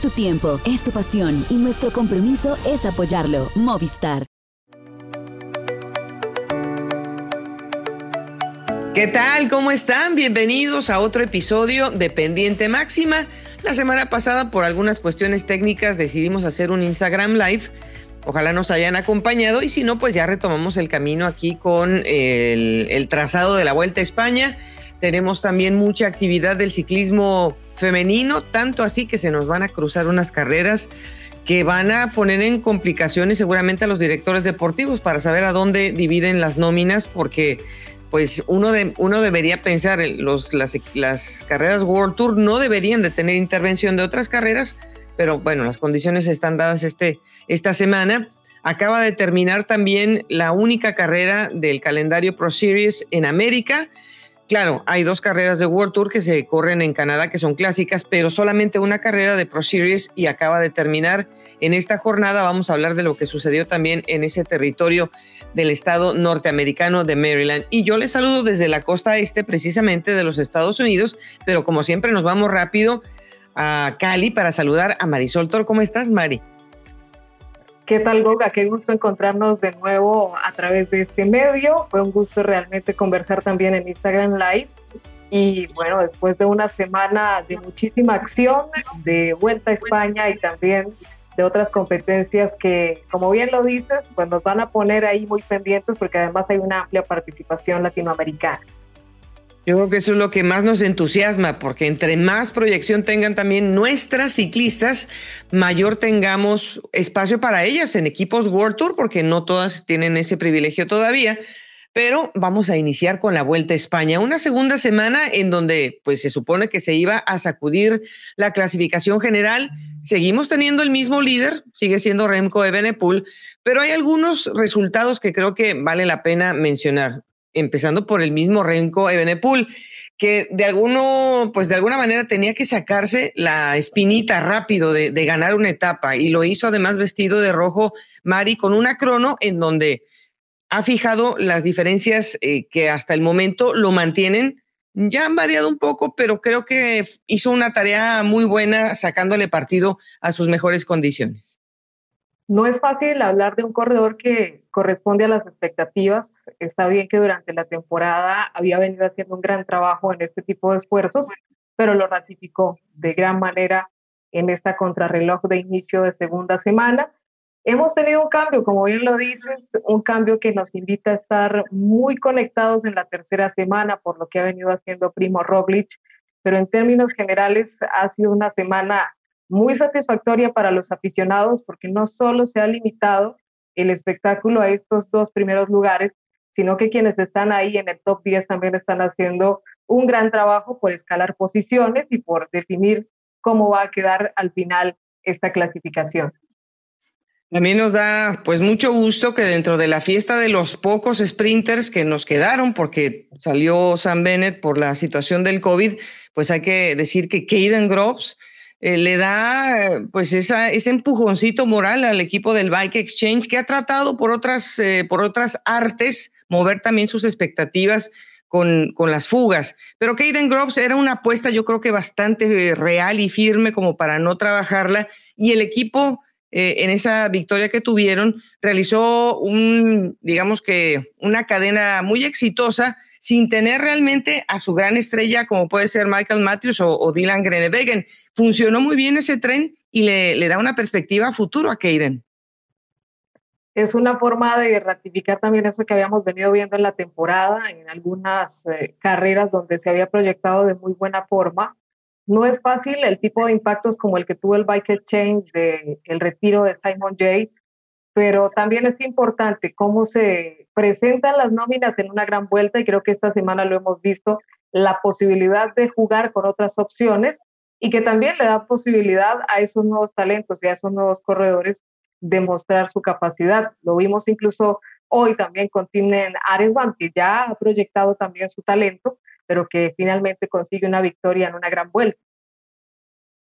Tu tiempo, es tu pasión y nuestro compromiso es apoyarlo. Movistar. ¿Qué tal? ¿Cómo están? Bienvenidos a otro episodio de Pendiente Máxima. La semana pasada, por algunas cuestiones técnicas, decidimos hacer un Instagram Live. Ojalá nos hayan acompañado y si no, pues ya retomamos el camino aquí con el, el trazado de la Vuelta a España. Tenemos también mucha actividad del ciclismo femenino, tanto así que se nos van a cruzar unas carreras que van a poner en complicaciones seguramente a los directores deportivos para saber a dónde dividen las nóminas, porque pues uno, de, uno debería pensar, los, las, carreras World Tour no deberían de tener intervención de otras carreras, pero bueno, las condiciones están dadas este, esta semana. Acaba de terminar también la única carrera del calendario Pro Series en América. Claro, hay dos carreras de World Tour que se corren en Canadá que son clásicas, pero solamente una carrera de Pro Series y acaba de terminar. En esta jornada vamos a hablar de lo que sucedió también en ese territorio del estado norteamericano de Maryland. Y yo les saludo desde la costa este precisamente de los Estados Unidos, pero como siempre nos vamos rápido a Cali para saludar a Marisol Tor. ¿Cómo estás, Mari? ¿Qué tal, Goga? Qué gusto encontrarnos de nuevo a través de este medio. Fue un gusto realmente conversar también en Instagram Live. Y bueno, después de una semana de muchísima acción, de vuelta a España y también de otras competencias que, como bien lo dices, pues nos van a poner ahí muy pendientes porque además hay una amplia participación latinoamericana. Yo creo que eso es lo que más nos entusiasma, porque entre más proyección tengan también nuestras ciclistas, mayor tengamos espacio para ellas en equipos World Tour, porque no todas tienen ese privilegio todavía. Pero vamos a iniciar con la Vuelta a España, una segunda semana en donde pues se supone que se iba a sacudir la clasificación general. Seguimos teniendo el mismo líder, sigue siendo Remco Evenepoel, pero hay algunos resultados que creo que vale la pena mencionar empezando por el mismo Renko Ebenepul, que de alguno, pues de alguna manera tenía que sacarse la espinita rápido de, ganar una etapa y lo hizo además vestido de rojo Mari con una crono en donde ha fijado las diferencias eh, que hasta el momento lo mantienen. Ya han variado un poco, pero creo que hizo una tarea muy buena sacándole partido a sus mejores condiciones. No es fácil hablar de un corredor que corresponde a las expectativas. Está bien que durante la temporada había venido haciendo un gran trabajo en este tipo de esfuerzos, pero lo ratificó de gran manera en esta contrarreloj de inicio de segunda semana. Hemos tenido un cambio, como bien lo dices, un cambio que nos invita a estar muy conectados en la tercera semana por lo que ha venido haciendo Primo Roglic, pero en términos generales ha sido una semana muy satisfactoria para los aficionados porque no solo se ha limitado el espectáculo a estos dos primeros lugares, sino que quienes están ahí en el top 10 también están haciendo un gran trabajo por escalar posiciones y por definir cómo va a quedar al final esta clasificación. También nos da pues mucho gusto que dentro de la fiesta de los pocos sprinters que nos quedaron, porque salió Sam Bennett por la situación del COVID, pues hay que decir que Caden Groves eh, le da pues ese empujoncito moral al equipo del Bike Exchange que ha tratado por otras, eh, por otras artes mover también sus expectativas con, con las fugas. Pero Caden Groves era una apuesta yo creo que bastante real y firme como para no trabajarla y el equipo eh, en esa victoria que tuvieron realizó un, digamos que una cadena muy exitosa sin tener realmente a su gran estrella como puede ser Michael Matthews o, o Dylan Grenewegen funcionó muy bien ese tren y le, da una perspectiva futuro a Keiden. Es una forma de ratificar también eso que habíamos venido viendo en la temporada, en algunas eh, carreras donde se había proyectado de muy buena forma. No es fácil el tipo de impactos como el que tuvo el Bike Exchange, de el retiro de Simon Yates, pero también es importante cómo se presentan las nóminas en una gran vuelta y creo que esta semana lo hemos visto, la posibilidad de jugar con otras opciones y que también le da posibilidad a esos nuevos talentos y a esos nuevos corredores de mostrar su capacidad. Lo vimos incluso hoy también con Timnen Aresban, que ya ha proyectado también su talento, pero que finalmente consigue una victoria en una gran vuelta.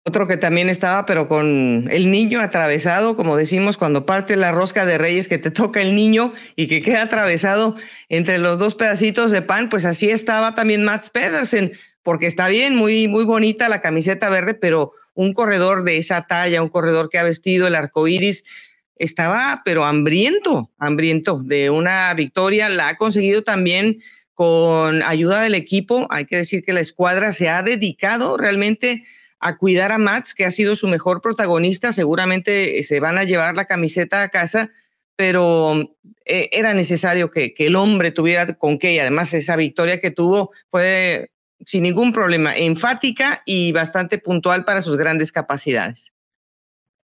Otro que también estaba, pero con el niño atravesado, como decimos, cuando parte la rosca de reyes que te toca el niño y que queda atravesado entre los dos pedacitos de pan, pues así estaba también Mats Pedersen, porque está bien, muy, muy bonita la camiseta verde, pero un corredor de esa talla, un corredor que ha vestido el arco iris, estaba pero hambriento, hambriento de una victoria. La ha conseguido también con ayuda del equipo. Hay que decir que la escuadra se ha dedicado realmente a cuidar a Mats, que ha sido su mejor protagonista. Seguramente se van a llevar la camiseta a casa, pero eh, era necesario que, que, el hombre tuviera con qué. Y además esa victoria que tuvo fue sin ningún problema, enfática y bastante puntual para sus grandes capacidades.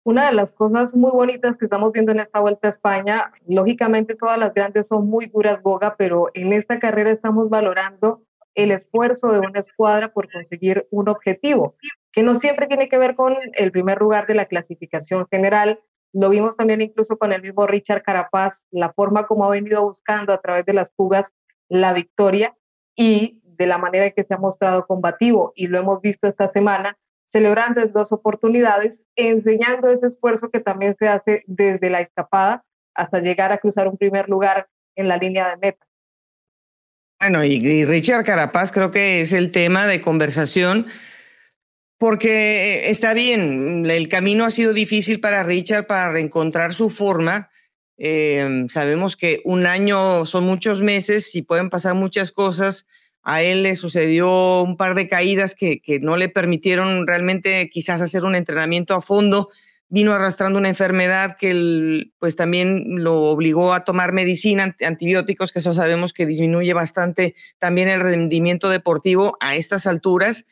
Una de las cosas muy bonitas que estamos viendo en esta vuelta a España, lógicamente todas las grandes son muy duras boga, pero en esta carrera estamos valorando el esfuerzo de una escuadra por conseguir un objetivo, que no siempre tiene que ver con el primer lugar de la clasificación general. Lo vimos también incluso con el mismo Richard Carapaz, la forma como ha venido buscando a través de las fugas la victoria y de la manera en que se ha mostrado combativo, y lo hemos visto esta semana celebrando en dos oportunidades, enseñando ese esfuerzo que también se hace desde la escapada hasta llegar a cruzar un primer lugar en la línea de meta. Bueno, y, Richard Carapaz creo que es el tema de conversación porque está bien, el camino ha sido difícil para Richard para reencontrar su forma. Eh, sabemos que un año son muchos meses y pueden pasar muchas cosas a él le sucedió un par de caídas que, no le permitieron realmente quizás hacer un entrenamiento a fondo. Vino arrastrando una enfermedad que pues también lo obligó a tomar medicina, antibióticos, que eso sabemos que disminuye bastante también el rendimiento deportivo a estas alturas,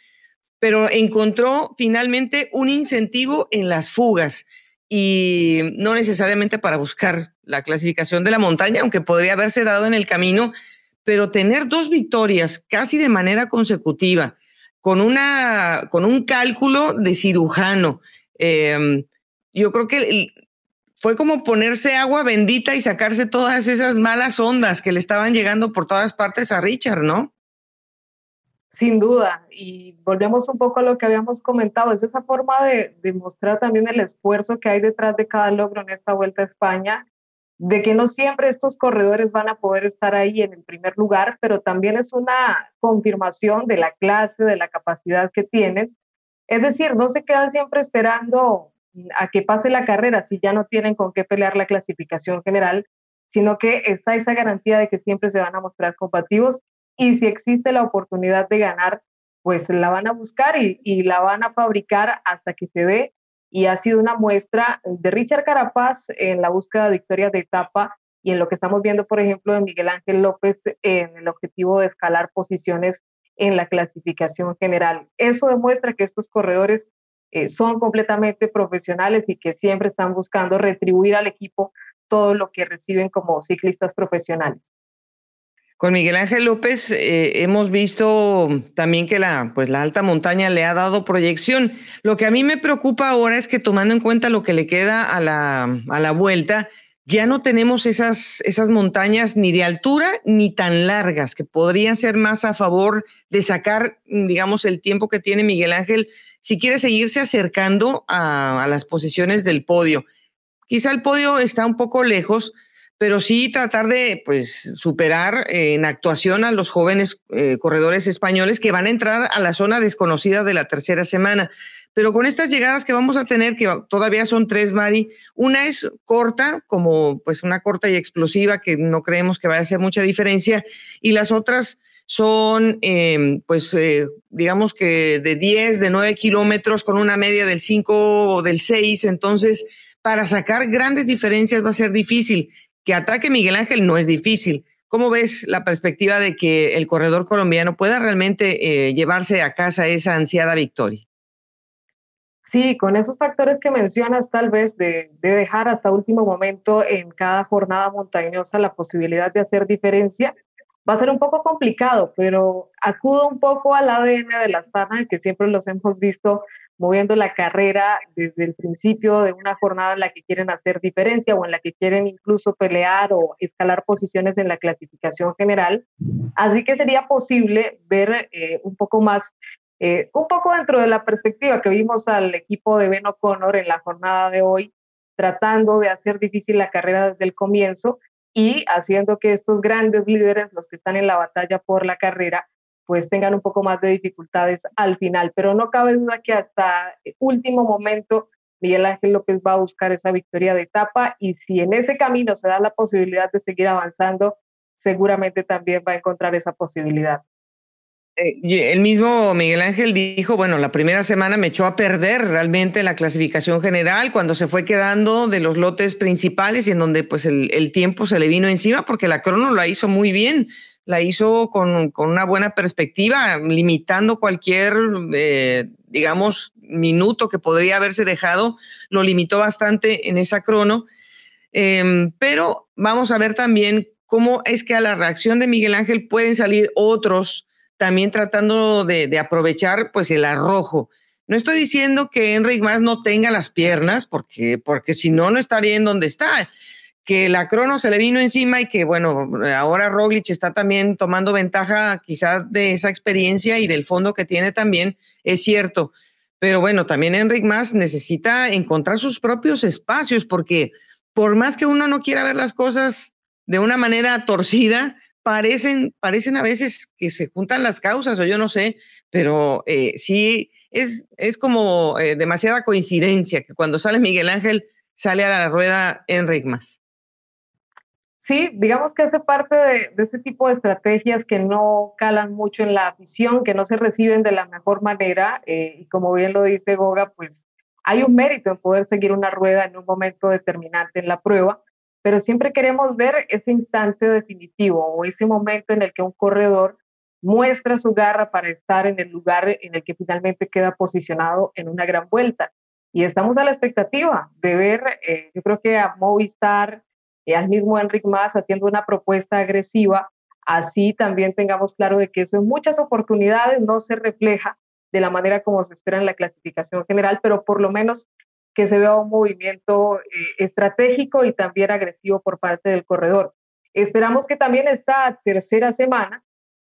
pero encontró finalmente un incentivo en las fugas y no necesariamente para buscar la clasificación de la montaña, aunque podría haberse dado en el camino, pero tener dos victorias casi de manera consecutiva, con, una, con un cálculo de cirujano, em, yo creo que fue como ponerse agua bendita y sacarse todas esas malas ondas que le estaban llegando por todas partes a Richard, ¿no? Sin duda, y volvemos un poco a lo que habíamos comentado, es esa forma de, de mostrar también el esfuerzo que hay detrás de cada logro en esta Vuelta a España de que no siempre estos corredores van a poder estar ahí en el primer lugar, pero también es una confirmación de la clase, de la capacidad que tienen. Es decir, no se quedan siempre esperando a que pase la carrera si ya no tienen con qué pelear la clasificación general, sino que está esa garantía de que siempre se van a mostrar combativos y si existe la oportunidad de ganar, pues la van a buscar y, la van a fabricar hasta que se dé y ha sido una muestra de Richard Carapaz en la búsqueda de victorias de etapa y en lo que estamos viendo, por ejemplo, de Miguel Ángel López en el objetivo de escalar posiciones en la clasificación general. Eso demuestra que estos corredores eh, son completamente profesionales y que siempre están buscando retribuir al equipo todo lo que reciben como ciclistas profesionales. Con Miguel Ángel López eh, hemos visto también que la, pues la alta montaña le ha dado proyección. Lo que a mí me preocupa ahora es que tomando en cuenta lo que le queda a la, a la vuelta, ya no tenemos esas, esas montañas ni de altura ni tan largas, que podrían ser más a favor de sacar, digamos, el tiempo que tiene Miguel Ángel si quiere seguirse acercando a, a las posiciones del podio. Quizá el podio está un poco lejos, pero sí tratar de pues, superar en actuación a los jóvenes eh, corredores españoles que van a entrar a la zona desconocida de la tercera semana. Pero con estas llegadas que vamos a tener, que todavía son tres, Mari, una es corta, como pues una corta y explosiva, que no creemos que vaya a hacer mucha diferencia, y las otras son, em, pues, eh, digamos que de 10, de 9 kilómetros, con una media del 5 o del 6, entonces, para sacar grandes diferencias va a ser difícil que ataque Miguel Ángel no es difícil. ¿Cómo ves la perspectiva de que el corredor colombiano pueda realmente eh, llevarse a casa esa ansiada victoria? Sí, con esos factores que mencionas, tal vez de, de, dejar hasta último momento en cada jornada montañosa la posibilidad de hacer diferencia, va a ser un poco complicado, pero acudo un poco al ADN de la Astana, que siempre los hemos visto moviendo la carrera desde el principio de una jornada en la que quieren hacer diferencia o en la que quieren incluso pelear o escalar posiciones en la clasificación general. Así que sería posible ver eh, un poco más, eh, un poco dentro de la perspectiva que vimos al equipo de Ben O'Connor en la jornada de hoy, tratando de hacer difícil la carrera desde el comienzo y haciendo que estos grandes líderes, los que están en la batalla por la carrera, pues tengan un poco más de dificultades al final. Pero no cabe duda que hasta el último momento Miguel Ángel López va a buscar esa victoria de etapa y si en ese camino se da la posibilidad de seguir avanzando, seguramente también va a encontrar esa posibilidad. Eh, el mismo Miguel Ángel dijo, bueno, la primera semana me echó a perder realmente la clasificación general cuando se fue quedando de los lotes principales y en donde pues el, el tiempo se le vino encima porque la crono la hizo muy bien, la hizo con, con una buena perspectiva, limitando cualquier, eh, digamos, minuto que podría haberse dejado, lo limitó bastante en esa crono. Em, pero vamos a ver también cómo es que a la reacción de Miguel Ángel pueden salir otros también tratando de, aprovechar pues el arrojo. No estoy diciendo que Enric más no tenga las piernas, porque, porque si no, no estaría en donde está. Que la crono se le vino encima y que, bueno, ahora Roglic está también tomando ventaja quizás de esa experiencia y del fondo que tiene también, es cierto. Pero bueno, también Enric más necesita encontrar sus propios espacios, porque por más que uno no quiera ver las cosas de una manera torcida, parecen, parecen a veces que se juntan las causas o yo no sé, pero eh, sí es, es como eh, demasiada coincidencia que cuando sale Miguel Ángel sale a la rueda Enric Más. Sí, digamos que hace parte de, de, este tipo de estrategias que no calan mucho en la afición, que no se reciben de la mejor manera. Eh, y como bien lo dice Goga, pues hay un mérito en poder seguir una rueda en un momento determinante en la prueba pero siempre queremos ver ese instante definitivo o ese momento en el que un corredor muestra su garra para estar en el lugar en el que finalmente queda posicionado en una gran vuelta. Y estamos a la expectativa de ver, eh, yo creo que a Movistar, y al mismo Enric Más haciendo una propuesta agresiva, así también tengamos claro de que eso en muchas oportunidades no se refleja de la manera como se espera en la clasificación general, pero por lo menos que se vea un movimiento eh, estratégico y también agresivo por parte del corredor. Esperamos que también esta tercera semana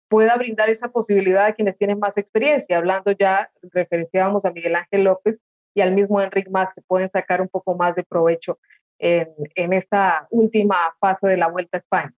pueda brindar esa posibilidad a quienes tienen más experiencia. Hablando ya, referenciábamos a Miguel Ángel López y al mismo Enrique Más, que pueden sacar un poco más de provecho en, esta última fase de la Vuelta a España.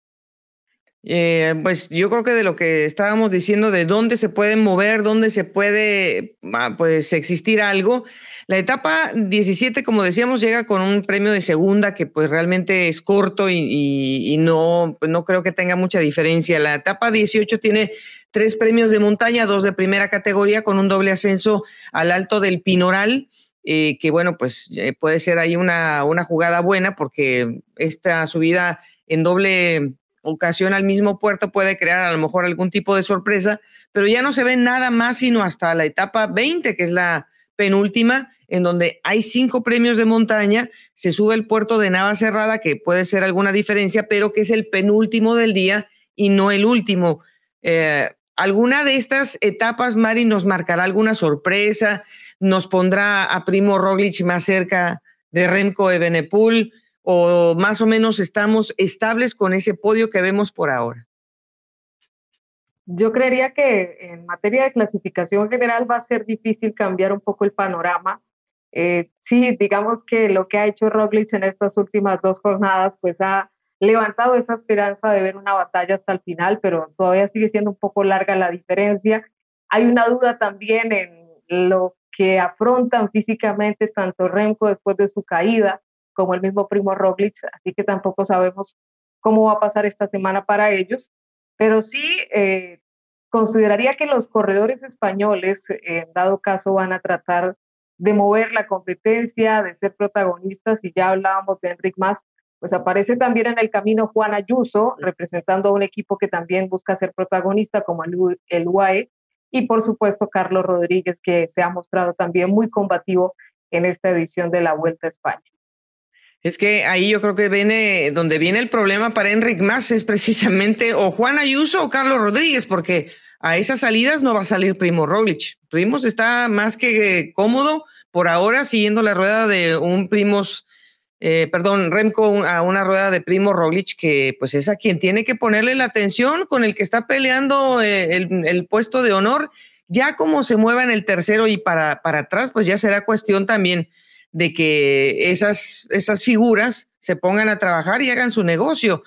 Eh, pues yo creo que de lo que estábamos diciendo, de dónde se pueden mover, dónde se puede ah, pues existir algo. La etapa 17, como decíamos, llega con un premio de segunda que pues realmente es corto y, no, pues, no creo que tenga mucha diferencia. La etapa 18 tiene tres premios de montaña, dos de primera categoría con un doble ascenso al alto del Pinoral. Eh, que bueno, pues eh, puede ser ahí una, una jugada buena porque esta subida en doble ocasión al mismo puerto puede crear a lo mejor algún tipo de sorpresa, pero ya no se ve nada más sino hasta la etapa 20, que es la penúltima, en donde hay cinco premios de montaña, se sube el puerto de Nava Cerrada, que puede ser alguna diferencia, pero que es el penúltimo del día y no el último. Eh, ¿Alguna de estas etapas, Mari, nos marcará alguna sorpresa? ¿Nos pondrá a Primo Roglic más cerca de Remco Evenepoel? o más o menos estamos estables con ese podio que vemos por ahora? Yo creería que en materia de clasificación general va a ser difícil cambiar un poco el panorama. Eh, sí, digamos que lo que ha hecho Roglic en estas últimas dos jornadas, pues ha levantado esa esperanza de ver una batalla hasta el final, pero todavía sigue siendo un poco larga la diferencia. Hay una duda también en lo que afrontan físicamente tanto Remco después de su caída, como el mismo Primo Roglic, así que tampoco sabemos cómo va a pasar esta semana para ellos, pero sí eh, consideraría que los corredores españoles, en dado caso, van a tratar de mover la competencia, de ser protagonistas, y ya hablábamos de Enric Mas, pues aparece también en el camino Juan Ayuso, representando a un equipo que también busca ser protagonista, como el, el UAE, y por supuesto Carlos Rodríguez, que se ha mostrado también muy combativo en esta edición de la Vuelta a España. Es que ahí yo creo que viene, donde viene el problema para Enric Más es precisamente o Juan Ayuso o Carlos Rodríguez, porque a esas salidas no va a salir Primo Roglic. Primos está más que cómodo por ahora siguiendo la rueda de un Primos, eh, perdón, Remco a una rueda de Primo Roglic, que pues es a quien tiene que ponerle la atención, con el que está peleando eh, el, el, puesto de honor. Ya como se mueva en el tercero y para, para atrás, pues ya será cuestión también de que esas, esas figuras se pongan a trabajar y hagan su negocio.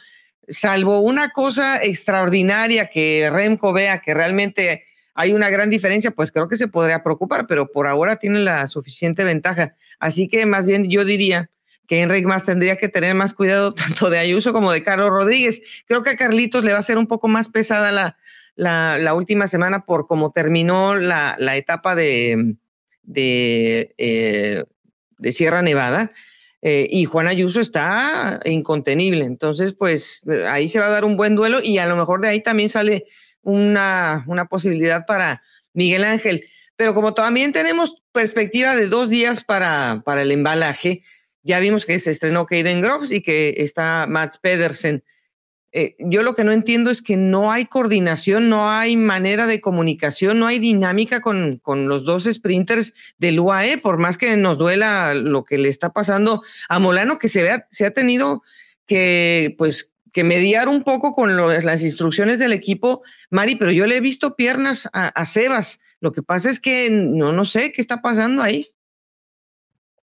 salvo una cosa extraordinaria que Remco vea que realmente hay una gran diferencia, pues creo que se podría preocupar, pero por ahora tiene la suficiente ventaja. Así que más bien yo diría que Enrique más tendría que tener más cuidado tanto de Ayuso como de Carlos Rodríguez. Creo que a Carlitos le va a ser un poco más pesada la, la, última semana por cómo terminó la, etapa de, de, eh, Sierra Nevada. Eh, y Juan Ayuso está incontenible. Entonces, pues ahí se va a dar un buen duelo y a lo mejor de ahí también sale una, una posibilidad para Miguel Ángel. Pero como también tenemos perspectiva de dos días para, para el embalaje, ya vimos que se estrenó Kaden Groves y que está Mats Pedersen. Eh, yo lo que no entiendo es que no hay coordinación, no hay manera de comunicación, no hay dinámica con, con, los dos sprinters del UAE, por más que nos duela lo que le está pasando a Molano, que se, vea, se ha tenido que, pues, que mediar un poco con las instrucciones del equipo, Mari, pero yo le he visto piernas a, a Sebas. Lo que pasa es que no, no sé qué está pasando ahí.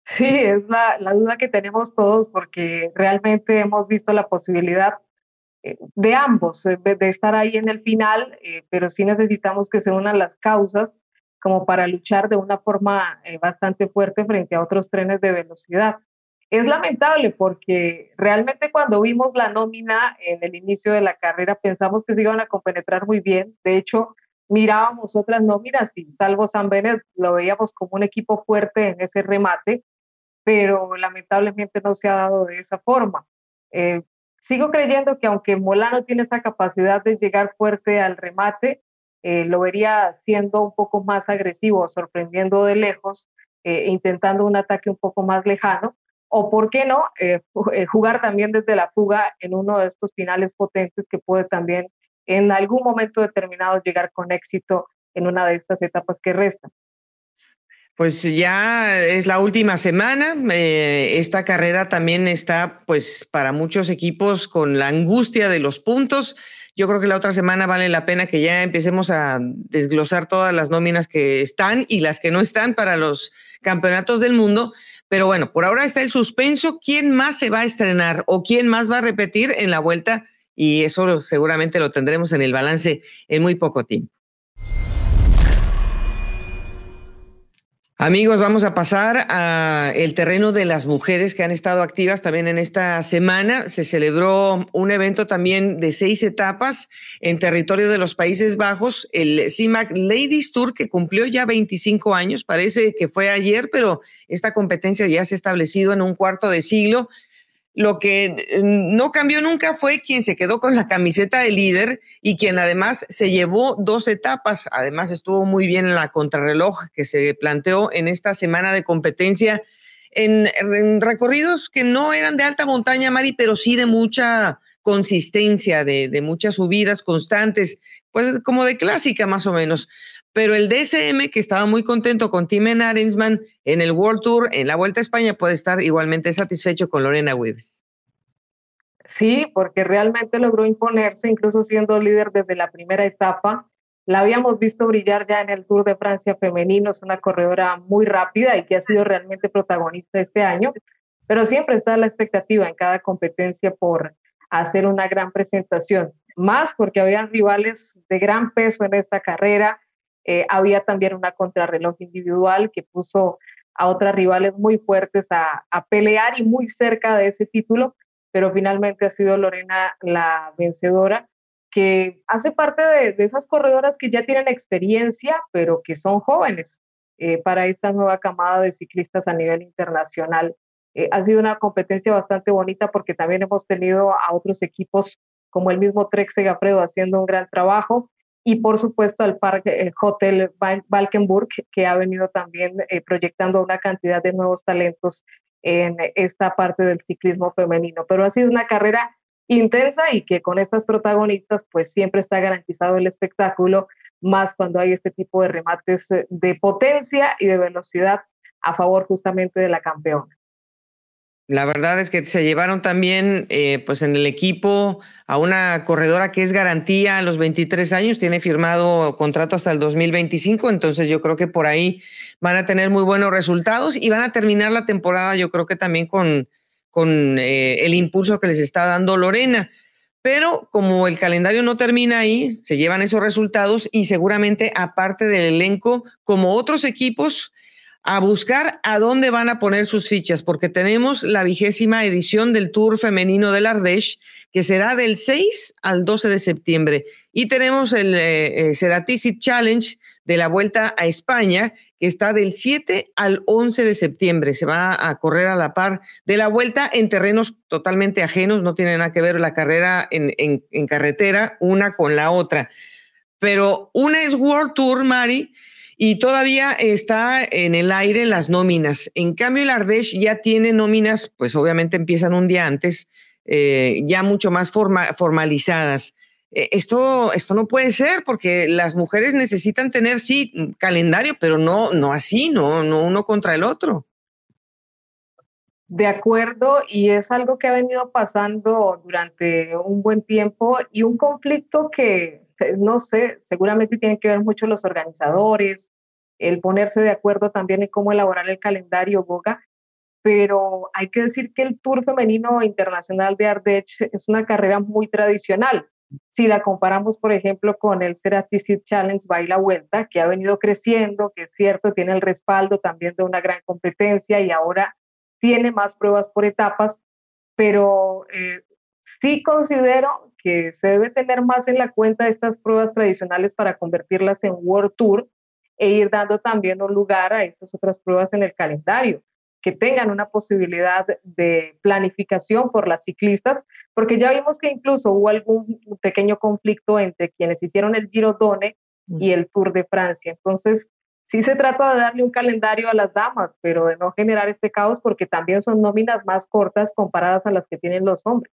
Sí, es la, la duda que tenemos todos porque realmente hemos visto la posibilidad eh, de ambos, eh, de estar ahí en el final, eh, pero sí necesitamos que se unan las causas como para luchar de una forma bastante fuerte frente a otros trenes de velocidad. Es lamentable porque realmente cuando vimos la nómina en el inicio de la carrera pensamos que se iban a compenetrar muy bien. De hecho, mirábamos otras nóminas y salvo San Benet lo veíamos como un equipo fuerte en ese remate, pero lamentablemente no se ha dado de esa forma. Eh, Sigo creyendo que aunque Molano tiene esa capacidad de llegar fuerte al remate, eh, lo vería siendo un poco más agresivo, sorprendiendo de lejos, eh, intentando un ataque un poco más lejano, o por qué no, jugar también desde la fuga en uno de estos finales potentes que puede también en algún momento determinado llegar con éxito en una de estas etapas que restan. Pues ya es la última semana. Eh, esta carrera también está, pues, para muchos equipos con la angustia de los puntos. Yo creo que la otra semana vale la pena que ya empecemos a desglosar todas las nóminas que están y las que no están para los campeonatos del mundo. Pero bueno, por ahora está el suspenso. ¿Quién más se va a estrenar o quién más va a repetir en la vuelta? Y eso seguramente lo tendremos en el balance en muy poco tiempo. Amigos, vamos a pasar a terreno de las mujeres que han estado activas también en esta semana. Se celebró un evento también de seis etapas en territorio de los Países Bajos, el CIMAC Ladies Tour, que cumplió ya 25 años. Parece que fue ayer, pero esta competencia ya se ha establecido en un cuarto de siglo. Lo que eh, no cambió nunca fue quien se quedó con la camiseta de líder y quien además se llevó dos etapas. Además estuvo muy bien en la contrarreloj que se planteó en esta semana de competencia en, recorridos que no eran de alta montaña, Mari, pero sí de mucha consistencia, de muchas subidas constantes, pues como de clásica más o menos pero el DSM, que estaba muy contento con Tim Arensman en el World Tour, en la Vuelta a España, puede estar igualmente satisfecho con Lorena Wives. Sí, porque realmente logró imponerse, incluso siendo líder desde la primera etapa. La habíamos visto brillar ya en el Tour de Francia femenino, es una corredora muy rápida y que ha sido realmente protagonista este año, pero siempre está la expectativa en cada competencia por hacer una gran presentación, más porque había rivales de gran peso en esta carrera, eh, había también una contrarreloj individual que puso a otras rivales muy fuertes a, pelear y muy cerca de ese título, pero finalmente ha sido Lorena la vencedora, que hace parte de, esas corredoras que ya tienen experiencia, pero que son jóvenes eh, para esta nueva camada de ciclistas a nivel internacional. Eh, ha sido una competencia bastante bonita porque también hemos tenido a otros equipos como el mismo Trek Segafredo haciendo un gran trabajo y por supuesto al Parque Hotel Valkenburg, que ha venido también eh, proyectando una cantidad de nuevos talentos en esta parte del ciclismo femenino. Pero ha sido una carrera intensa y que con estas protagonistas pues siempre está garantizado el espectáculo, más cuando hay este tipo de remates eh, de potencia y de velocidad a favor justamente de la campeona. La verdad es que se llevaron también, eh, pues en el equipo, a una corredora que es garantía a los 23 años, tiene firmado contrato hasta el 2025, entonces yo creo que por ahí van a tener muy buenos resultados y van a terminar la temporada, yo creo que también con, con eh, el impulso que les está dando Lorena. Pero como el calendario no termina ahí, se llevan esos resultados y seguramente aparte del elenco, como otros equipos, a buscar a dónde van a poner sus fichas, porque tenemos la vigésima edición del Tour Femenino del Ardèche, que será del 6 al 12 de septiembre. Y tenemos el eh, eh Challenge de la Vuelta a España, que está del 7 al 11 de septiembre. Se va a correr a la par de la Vuelta en terrenos totalmente ajenos, no tiene nada que ver la carrera en, en carretera una con la otra. Pero una es World Tour, Mari, y todavía está en el aire las nóminas. En cambio, el Ardèche ya tiene nóminas, pues obviamente empiezan un día antes, eh, ya mucho más formalizadas. Eh, esto, esto no puede ser porque las mujeres necesitan tener, sí, calendario, pero no, no así, no, no uno contra el otro. De acuerdo, y es algo que ha venido pasando durante un buen tiempo y un conflicto que no sé, seguramente tienen que ver mucho los organizadores, el ponerse de acuerdo también en cómo elaborar el calendario Boga, pero hay que decir que el Tour Femenino Internacional de Ardèche es una carrera muy tradicional. Si la comparamos, por ejemplo, con el Cerati Challenge Baila Vuelta, que ha venido creciendo, que es cierto, tiene el respaldo también de una gran competencia y ahora tiene más pruebas por etapas, pero eh, sí considero que se debe tener más en la cuenta estas pruebas tradicionales para convertirlas en World Tour e ir dando también un lugar a estas otras pruebas en el calendario, que tengan una posibilidad de planificación por las ciclistas, porque ya vimos que incluso hubo algún pequeño conflicto entre quienes hicieron el Giro Done y el Tour de Francia. Entonces, sí se trata de darle un calendario a las damas, pero de no generar este caos porque también son nóminas más cortas comparadas a las que tienen los hombres.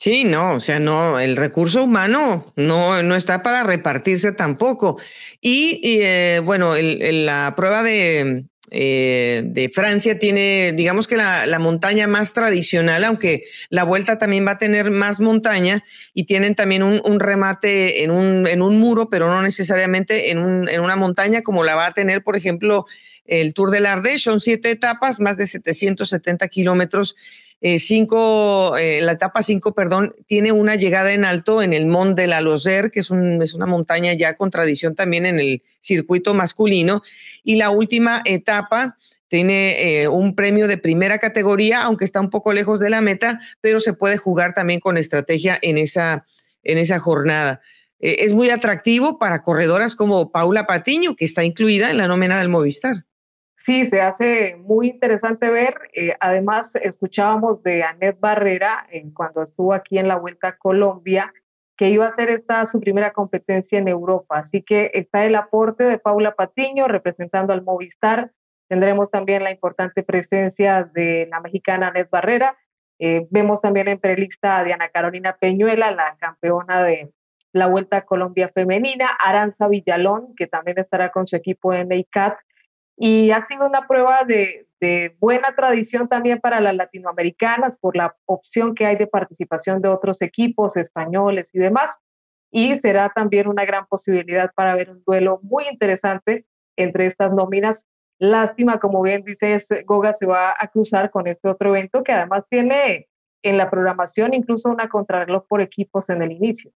Sí, no, o sea, no, el recurso humano no, no está para repartirse tampoco. Y, eh, bueno, la prueba de, eh, de Francia tiene, digamos que la, la, montaña más tradicional, aunque la vuelta también va a tener más montaña y tienen también un, remate en un, en un, muro, pero no necesariamente en, un, en, una montaña como la va a tener, por ejemplo, el Tour del Ardèche. Son siete etapas, más de 770 kilómetros eh, cinco, eh, la etapa 5, perdón, tiene una llegada en alto en el Mont de la Lozer, que es, un, es una montaña ya con tradición también en el circuito masculino. Y la última etapa tiene eh, un premio de primera categoría, aunque está un poco lejos de la meta, pero se puede jugar también con estrategia en esa, en esa jornada. es muy atractivo para corredoras como Paula Patiño, que está incluida en la nómina del Movistar. Sí, se hace muy interesante ver. Eh, además, escuchábamos de Anet Barrera en cuando estuvo aquí en la Vuelta a Colombia, que iba a ser esta su primera competencia en Europa. Así que está el aporte de Paula Patiño representando al Movistar. Tendremos también la importante presencia de la mexicana Anet Barrera. Eh, vemos también en prelista a Diana Carolina Peñuela, la campeona de la Vuelta a Colombia femenina, Aranza Villalón, que también estará con su equipo en NEICAT y ha sido una prueba de, buena tradición también para las latinoamericanas por la opción que hay de participación de otros equipos españoles y demás. Y será también una gran posibilidad para ver un duelo muy interesante entre estas nóminas. Lástima, como bien dices, Goga se va a cruzar con este otro evento que además tiene en la programación incluso una contrarreloj por equipos en el inicio.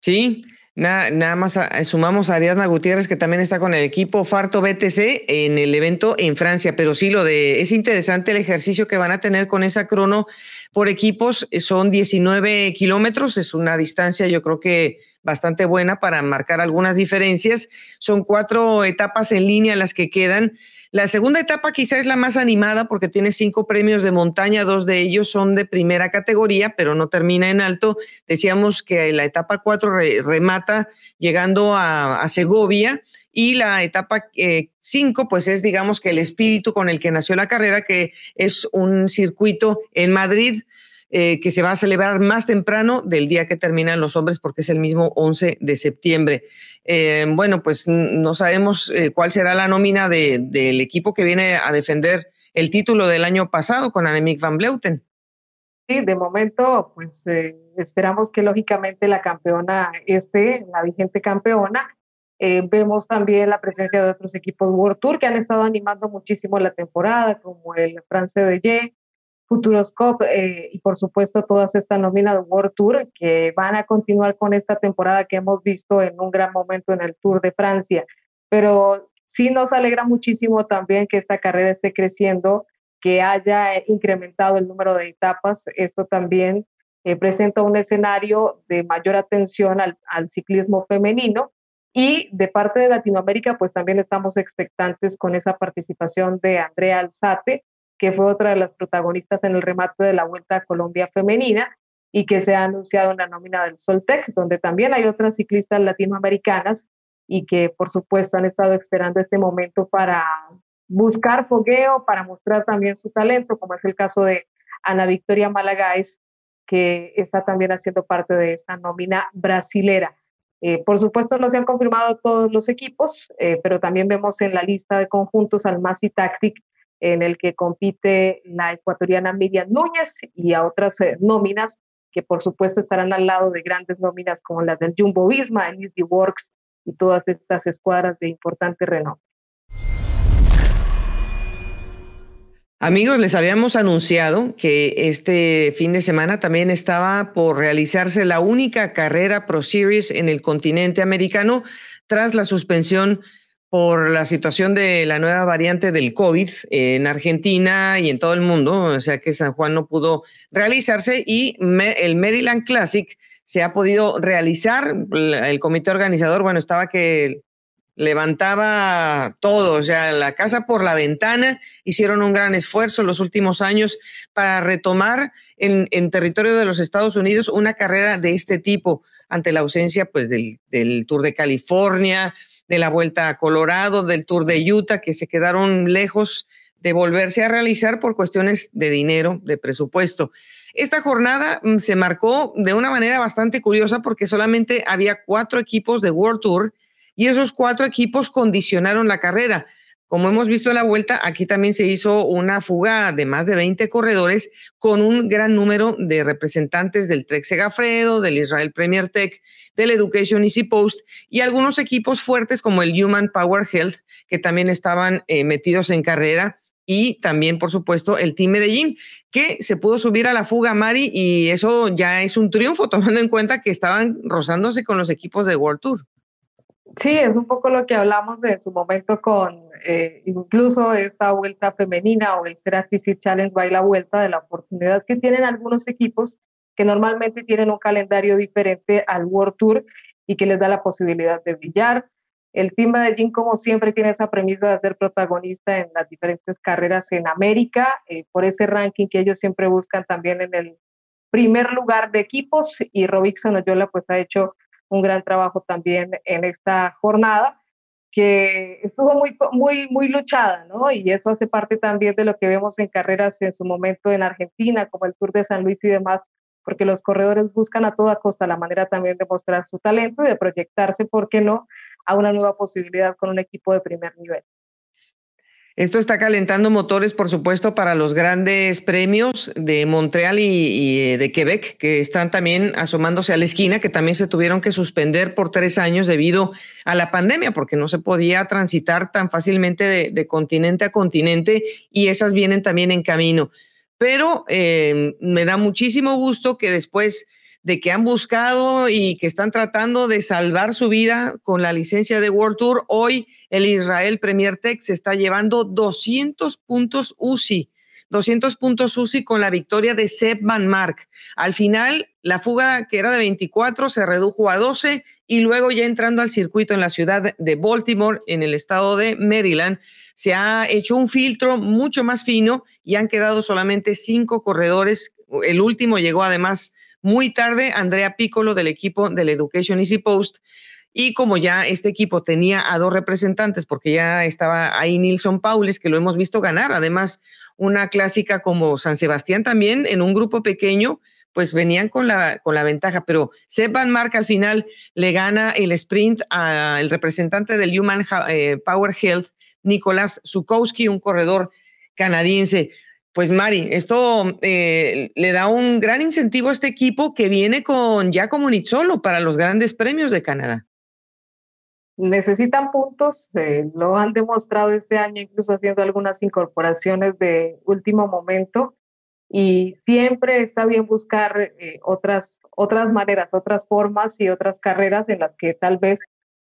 Sí, Nada, más sumamos a Ariadna Gutiérrez, que también está con el equipo Farto BTC en el evento en Francia. Pero sí, lo de es interesante el ejercicio que van a tener con esa crono por equipos. Son 19 kilómetros, es una distancia, yo creo que bastante buena para marcar algunas diferencias. Son cuatro etapas en línea las que quedan. La segunda etapa quizá es la más animada porque tiene cinco premios de montaña, dos de ellos son de primera categoría, pero no termina en alto. Decíamos que la etapa cuatro remata llegando a, Segovia y la etapa eh, cinco, pues es digamos que el espíritu con el que nació la carrera, que es un circuito en Madrid eh, que se va a celebrar más temprano del día que terminan los hombres, porque es el mismo 11 de septiembre. Eh, bueno, pues no sabemos eh, cuál será la nómina del equipo que viene a defender el título del año pasado con Annemiek van Bleuten. Sí, de momento, pues esperamos que lógicamente la campeona esté, la vigente campeona. vemos también la presencia de otros equipos World Tour que han estado animando muchísimo la temporada, como el France de Ye, Futuroscope eh, y por supuesto todas estas nóminas de World Tour que van a continuar con esta temporada que hemos visto en un gran momento en el Tour de Francia. Pero sí nos alegra muchísimo también que esta carrera esté creciendo, que haya incrementado el número de etapas. Esto también eh, presenta un escenario de mayor atención al, al ciclismo femenino y de parte de Latinoamérica, pues también estamos expectantes con esa participación de Andrea Alzate, que fue otra de las protagonistas en el remate de la Vuelta a Colombia Femenina y que se ha anunciado en la nómina del Soltec, donde también hay otras ciclistas latinoamericanas y que por supuesto han estado esperando este momento para buscar fogueo, para mostrar también su talento, como es el caso de Ana Victoria Malagáez, que está también haciendo parte de esta nómina brasilera. Eh, por supuesto, no se han confirmado todos los equipos, eh, pero también vemos en la lista de conjuntos al Masi Tactic, en el que compite la ecuatoriana Miriam Núñez y a otras eh, nóminas que por supuesto estarán al lado de grandes nóminas como las del Jumbo Visma, el Easy Works y todas estas escuadras de importante renombre. Amigos, les habíamos anunciado que este fin de semana también estaba por realizarse la única carrera Pro Series en el continente americano tras la suspensión por la situación de la nueva variante del COVID en Argentina y en todo el mundo, o sea que San Juan no pudo realizarse y el Maryland Classic se ha podido realizar. El comité organizador, bueno, estaba que levantaba todo, o sea, la casa por la ventana, hicieron un gran esfuerzo en los últimos años para retomar en, territorio de los Estados Unidos una carrera de este tipo ante la ausencia pues del, del Tour de California, de la Vuelta a Colorado, del Tour de Utah, que se quedaron lejos de volverse a realizar por cuestiones de dinero, de presupuesto. Esta jornada mm, se marcó de una manera bastante curiosa porque solamente había cuatro equipos de World Tour y esos cuatro equipos condicionaron la carrera. Como hemos visto en la vuelta, aquí también se hizo una fuga de más de 20 corredores con un gran número de representantes del Trek Segafredo, del Israel Premier Tech, del Education Easy Post y algunos equipos fuertes como el Human Power Health, que también estaban eh, metidos en carrera y también, por supuesto, el Team Medellín, que se pudo subir a la fuga, Mari, y eso ya es un triunfo, tomando en cuenta que estaban rozándose con los equipos de World Tour. Sí, es un poco lo que hablamos en su momento con eh, incluso esta vuelta femenina o el Serafisi Challenge by la vuelta de la oportunidad que tienen algunos equipos que normalmente tienen un calendario diferente al World Tour y que les da la posibilidad de brillar. El Team Medellín, como siempre, tiene esa premisa de ser protagonista en las diferentes carreras en América, eh, por ese ranking que ellos siempre buscan también en el primer lugar de equipos y Robinson Oyola pues ha hecho un gran trabajo también en esta jornada que estuvo muy, muy, muy luchada, ¿no? Y eso hace parte también de lo que vemos en carreras en su momento en Argentina, como el Tour de San Luis y demás, porque los corredores buscan a toda costa la manera también de mostrar su talento y de proyectarse, ¿por qué no?, a una nueva posibilidad con un equipo de primer nivel. Esto está calentando motores, por supuesto, para los grandes premios de Montreal y, eh, de Quebec, que están también asomándose a la esquina, que también se tuvieron que suspender por tres años debido a la pandemia, porque no se podía transitar tan fácilmente de, continente a continente y esas vienen también en camino. Pero eh, me da muchísimo gusto que después de que han buscado y que están tratando de salvar su vida con la licencia de World Tour. Hoy el Israel Premier Tech se está llevando 200 puntos UCI. 200 puntos UCI con la victoria de Seb Van Mark. Al final, la fuga que era de 24 se redujo a 12 y luego ya entrando al circuito en la ciudad de Baltimore, en el estado de Maryland, se ha hecho un filtro mucho más fino y han quedado solamente cinco corredores. El último llegó además muy tarde, Andrea Piccolo del equipo del Education Easy Post. Y como ya este equipo tenía a dos representantes, porque ya estaba ahí Nilson Paules, que lo hemos visto ganar, además una clásica como San Sebastián también, en un grupo pequeño, pues venían con la, con la ventaja, pero Seb Van Mark al final le gana el sprint al representante del Human eh, Power Health, Nicolás Zukowski, un corredor canadiense. Pues Mari, esto eh, le da un gran incentivo a este equipo que viene con Giacomo Nizzolo para los grandes premios de Canadá. Necesitan puntos, eh, lo han demostrado este año, incluso haciendo algunas incorporaciones de último momento. y siempre está bien buscar eh, otras, otras maneras, otras formas y otras carreras en las que tal vez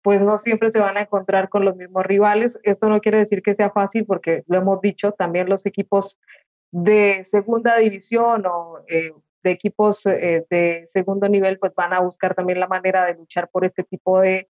pues no siempre se van a encontrar con los mismos rivales. Esto no quiere decir que sea fácil porque lo hemos dicho, también los equipos de segunda división o eh, de equipos eh, de segundo nivel pues van a buscar también la manera de luchar por este tipo de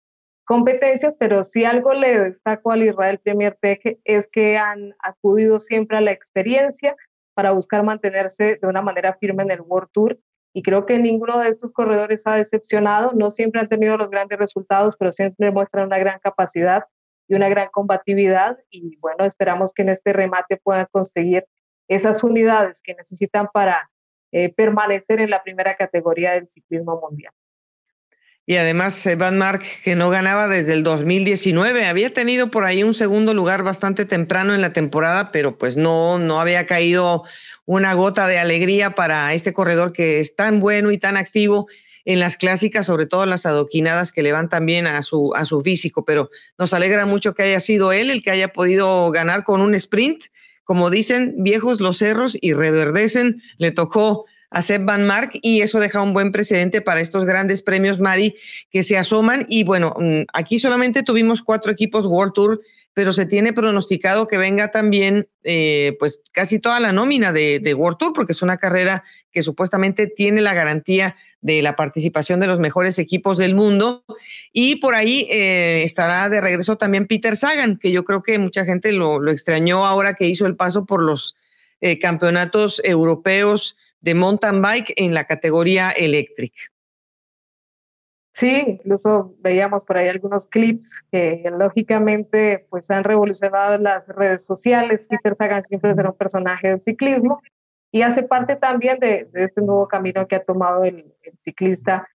competencias, pero si algo le destaco al Israel Premier Tech es que han acudido siempre a la experiencia para buscar mantenerse de una manera firme en el World Tour y creo que ninguno de estos corredores ha decepcionado, no siempre han tenido los grandes resultados, pero siempre muestran una gran capacidad y una gran combatividad y bueno, esperamos que en este remate puedan conseguir esas unidades que necesitan para eh, permanecer en la primera categoría del ciclismo mundial. Y además, Van Mark, que no ganaba desde el 2019, había tenido por ahí un segundo lugar bastante temprano en la temporada, pero pues no, no había caído una gota de alegría para este corredor que es tan bueno y tan activo en las clásicas, sobre todo las adoquinadas que le van también a su, a su físico. Pero nos alegra mucho que haya sido él el que haya podido ganar con un sprint. Como dicen, viejos los cerros y reverdecen. Le tocó a Seb Van Mark y eso deja un buen precedente para estos grandes premios, Mari, que se asoman. Y bueno, mm, aquí solamente tuvimos cuatro equipos World Tour, pero se tiene pronosticado que venga también eh, pues casi toda la nómina de, World Tour, porque es una carrera que supuestamente tiene la garantía de la participación de los mejores equipos del mundo. Y por ahí eh, estará de regreso también Peter Sagan, que yo creo que mucha gente lo, extrañó ahora que hizo el paso por los eh, campeonatos europeos de mountain bike en la categoría eléctrica. Sí, incluso veíamos por ahí algunos clips que lógicamente pues han revolucionado las redes sociales. Peter Sagan siempre será un personaje del ciclismo y hace parte también de, este nuevo camino que ha tomado el, ciclista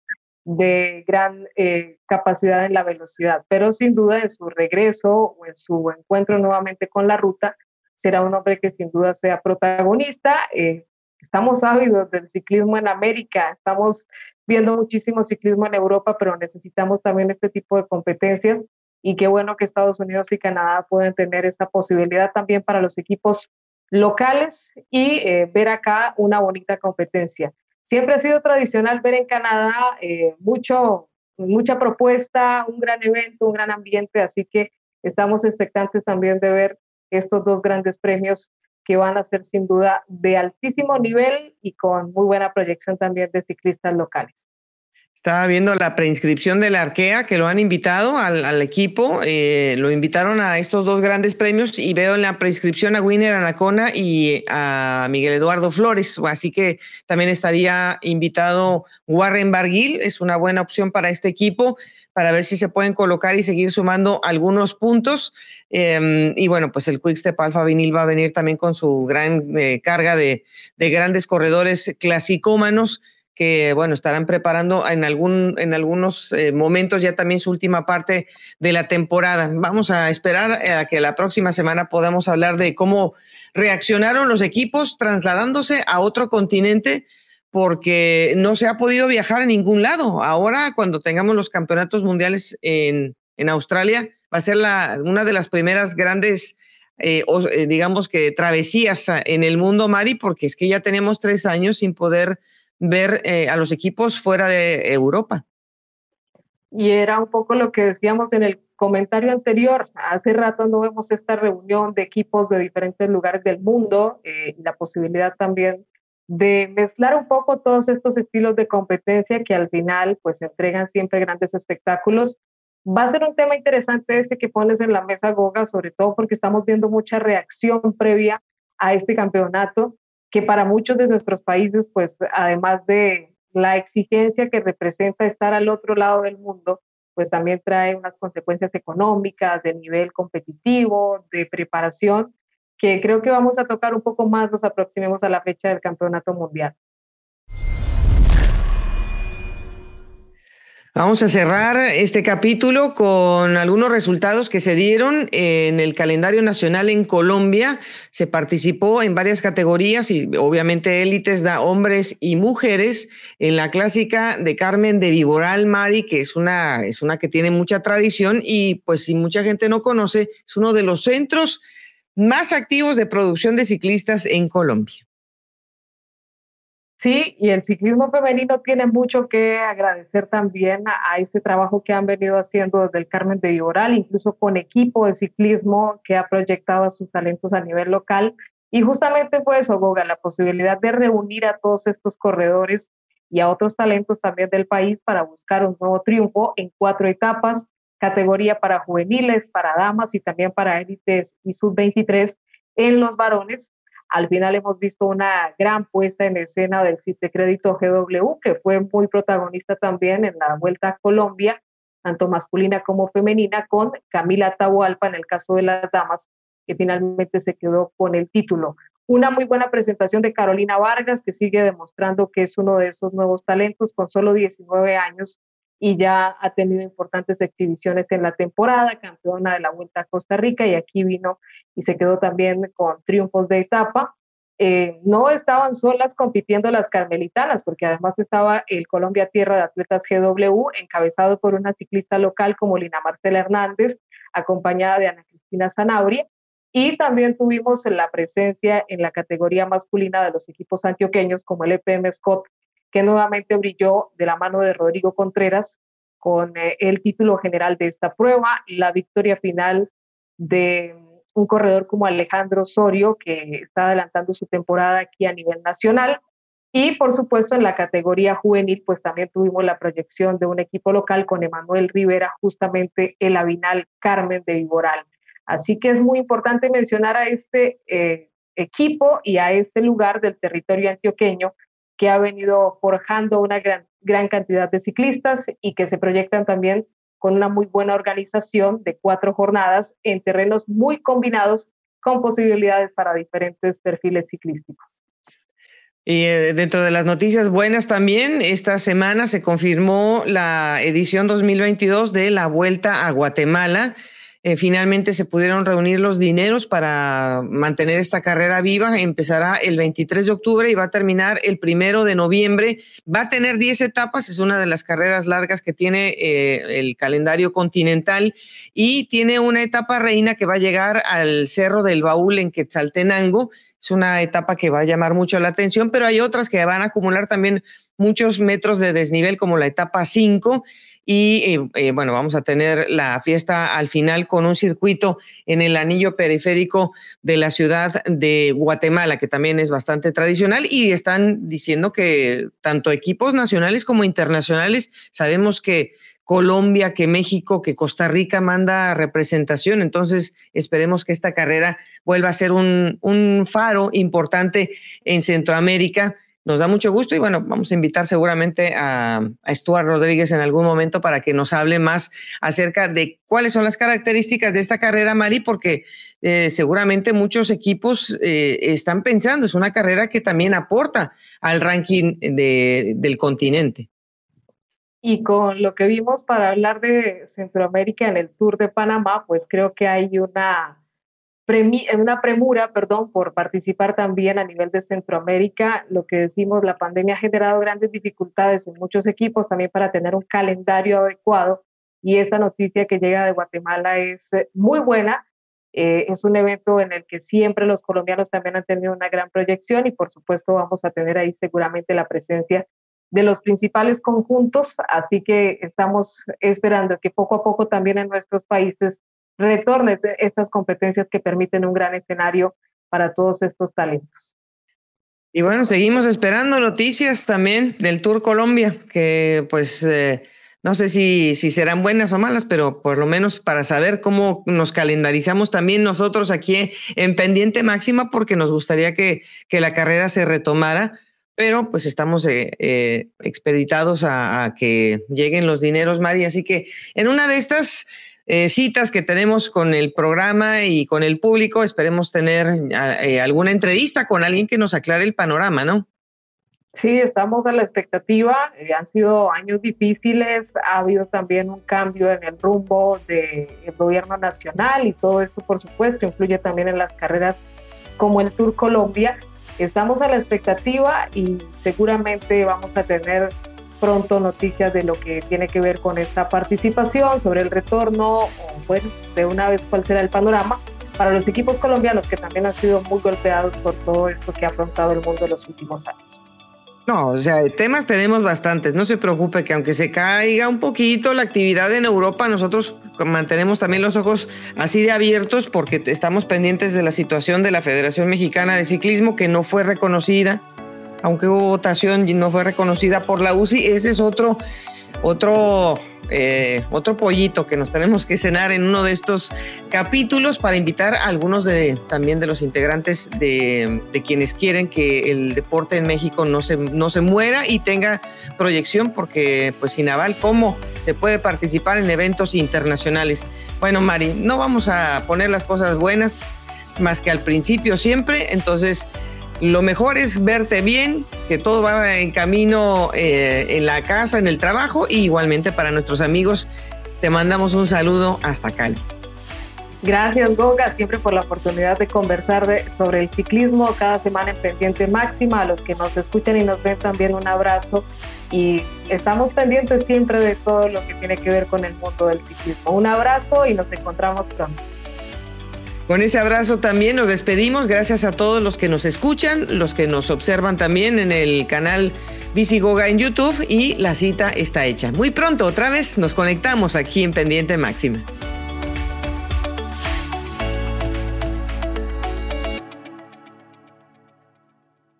de gran eh, capacidad en la velocidad, pero sin duda en su regreso o en su encuentro nuevamente con la ruta será un hombre que sin duda sea protagonista. Eh, Estamos ávidos del ciclismo en América, estamos viendo muchísimo ciclismo en Europa, pero necesitamos también este tipo de competencias y qué bueno que Estados Unidos y Canadá pueden tener esa posibilidad también para los equipos locales y eh, ver acá una bonita competencia. Siempre ha sido tradicional ver en Canadá eh, mucho, mucha propuesta, un gran evento, un gran ambiente, así que estamos expectantes también de ver estos dos grandes premios que van a ser sin duda de altísimo nivel y con muy buena proyección también de ciclistas locales. Estaba viendo la preinscripción de la Arkea que lo han invitado al, equipo, eh, lo invitaron a estos dos grandes premios y veo en la preinscripción a Winner Anacona y a Miguel Eduardo Flores, así que también estaría invitado Warren Barguil, es una buena opción para este equipo para ver si se pueden colocar y seguir sumando algunos puntos. Em, y bueno, pues el Quickstep Alfa Vinil va a venir también con su gran eh, carga de, de grandes corredores clasicómanos que bueno, estarán preparando en, algún, en algunos eh, momentos ya también su última parte de la temporada. Vamos a esperar a que la próxima semana podamos hablar de cómo reaccionaron los equipos trasladándose a otro continente porque no se ha podido viajar a ningún lado. Ahora, cuando tengamos los campeonatos mundiales en, en Australia, va a ser la, una de las primeras grandes, eh, eh, digamos que travesías en el mundo, Mari, porque es que ya tenemos tres años sin poder ver eh, a los equipos fuera de Europa. Y era un poco lo que decíamos en el comentario anterior. Hace rato no vemos esta reunión de equipos de diferentes lugares del mundo eh, la posibilidad también de mezclar un poco todos estos estilos de competencia que al final pues entregan siempre grandes espectáculos. Va a ser un tema interesante ese que pones en la mesa, Goga, sobre todo porque estamos viendo mucha reacción previa a este campeonato que para muchos de nuestros países, pues además de la exigencia que representa estar al otro lado del mundo, pues también trae unas consecuencias económicas, de nivel competitivo, de preparación, que creo que vamos a tocar un poco más, nos aproximemos a la fecha del Campeonato Mundial. Vamos a cerrar este capítulo con algunos resultados que se dieron en el calendario nacional en Colombia. Se participó en varias categorías y obviamente élites da hombres y mujeres en la clásica de Carmen de Viboral Mari, que es una, es una que tiene mucha tradición y pues si mucha gente no conoce, es uno de los centros más activos de producción de ciclistas en Colombia. Sí, y el ciclismo femenino tiene mucho que agradecer también a, este trabajo que han venido haciendo desde el Carmen de Viboral, incluso con equipo de ciclismo que ha proyectado a sus talentos a nivel local. Y justamente fue eso, Goga, la posibilidad de reunir a todos estos corredores y a otros talentos también del país para buscar un nuevo triunfo en cuatro etapas, categoría para juveniles, para damas y también para élites y sub-23 en los varones al final hemos visto una gran puesta en escena del Cite Crédito GW, que fue muy protagonista también en la Vuelta a Colombia, tanto masculina como femenina, con Camila Tahualpa en el caso de las damas, que finalmente se quedó con el título. Una muy buena presentación de Carolina Vargas, que sigue demostrando que es uno de esos nuevos talentos con solo 19 años y ya ha tenido importantes exhibiciones en la temporada, campeona de la Vuelta a Costa Rica y aquí vino y se quedó también con triunfos de etapa. Eh, no estaban solas compitiendo las carmelitanas, porque además estaba el Colombia Tierra de Atletas GW, encabezado por una ciclista local como Lina Marcela Hernández, acompañada de Ana Cristina Zanabria. Y también tuvimos la presencia en la categoría masculina de los equipos antioqueños como el EPM Scott que nuevamente brilló de la mano de Rodrigo Contreras con eh, el título general de esta prueba, la victoria final de un corredor como Alejandro Osorio, que está adelantando su temporada aquí a nivel nacional. Y por supuesto en la categoría juvenil, pues también tuvimos la proyección de un equipo local con Emanuel Rivera, justamente el Avinal Carmen de Viboral. Así que es muy importante mencionar a este eh, equipo y a este lugar del territorio antioqueño que ha venido forjando una gran, gran cantidad de ciclistas y que se proyectan también con una muy buena organización de cuatro jornadas en terrenos muy combinados con posibilidades para diferentes perfiles ciclísticos. Y eh, dentro de las noticias buenas también, esta semana se confirmó la edición 2022 de la Vuelta a Guatemala eh, finalmente se pudieron reunir los dineros para mantener esta carrera viva. Empezará el 23 de octubre y va a terminar el primero de noviembre. Va a tener 10 etapas, es una de las carreras largas que tiene eh, el calendario continental y tiene una etapa reina que va a llegar al Cerro del Baúl en Quetzaltenango. Es una etapa que va a llamar mucho la atención, pero hay otras que van a acumular también muchos metros de desnivel, como la etapa 5 y eh, eh, bueno, vamos a tener la fiesta al final con un circuito en el anillo periférico de la ciudad de Guatemala, que también es bastante tradicional y están diciendo que tanto equipos nacionales como internacionales, sabemos que Colombia, que México, que Costa Rica manda representación. Entonces, esperemos que esta carrera vuelva a ser un, un faro importante en Centroamérica nos da mucho gusto y bueno, vamos a invitar seguramente a, a Stuart Rodríguez en algún momento para que nos hable más acerca de cuáles son las características de esta carrera, Mari, porque eh, seguramente muchos equipos eh, están pensando, es una carrera que también aporta al ranking de, del continente. Y con lo que vimos para hablar de Centroamérica en el Tour de Panamá, pues creo que hay una una premura, perdón, por participar también a nivel de Centroamérica. Lo que decimos, la pandemia ha generado grandes dificultades en muchos equipos también para tener un calendario adecuado y esta noticia que llega de Guatemala es eh, muy buena. Eh, es un evento en el que siempre los colombianos también han tenido una gran proyección y por supuesto vamos a tener ahí seguramente la presencia de los principales conjuntos, así que estamos esperando que poco a poco también en nuestros países retorne estas competencias que permiten un gran escenario para todos estos talentos. Y bueno, seguimos esperando noticias también del Tour Colombia, que pues eh, no sé si, si serán buenas o malas, pero por lo menos para saber cómo nos calendarizamos también nosotros aquí en pendiente máxima, porque nos gustaría que, que la carrera se retomara, pero pues estamos eh, eh, expeditados a, a, que lleguen los dineros, Mari. Así que en una de estas eh, citas que tenemos con el programa y con el público. Esperemos tener eh, alguna entrevista con alguien que nos aclare el panorama, ¿no? Sí, estamos a la expectativa. Eh, han sido años difíciles, ha habido también un cambio en el rumbo del gobierno nacional y todo esto, por supuesto, influye también en las carreras como el Tour Colombia. Estamos a la expectativa y seguramente vamos a tener pronto noticias de lo que tiene que ver con esta participación, sobre el retorno, o bueno, de una vez cuál será el panorama para los equipos colombianos que también han sido muy golpeados por todo esto que ha afrontado el mundo en los últimos años. No, o sea, temas tenemos bastantes. No se preocupe que aunque se caiga un poquito la actividad en Europa, nosotros mantenemos también los ojos así de abiertos porque estamos pendientes de la situación de la Federación Mexicana de Ciclismo que no fue reconocida, aunque hubo votación y no fue reconocida por la UCI. Ese es otro, otro eh, otro pollito que nos tenemos que cenar en uno de estos capítulos para invitar a algunos de, también de los integrantes de, quienes quieren que el deporte en México no se, no se muera y tenga proyección, porque pues sin aval, ¿cómo se puede participar en eventos internacionales? Bueno, Mari, no vamos a poner las cosas buenas más que al principio siempre, entonces lo mejor es verte bien, que todo va en camino eh, en la casa, en el trabajo y igualmente para nuestros amigos. Te mandamos un saludo hasta Cali. Gracias, Goga, siempre por la oportunidad de conversar sobre el ciclismo cada semana en Pendiente Máxima. A los que nos escuchan y nos ven también un abrazo y estamos pendientes siempre de todo lo que tiene que ver con el mundo del ciclismo. Un abrazo y nos encontramos pronto. Con ese abrazo también nos despedimos. Gracias a todos los que nos escuchan, los que nos observan también en el canal Visigoga en YouTube y la cita está hecha. Muy pronto otra vez nos conectamos aquí en Pendiente Máxima.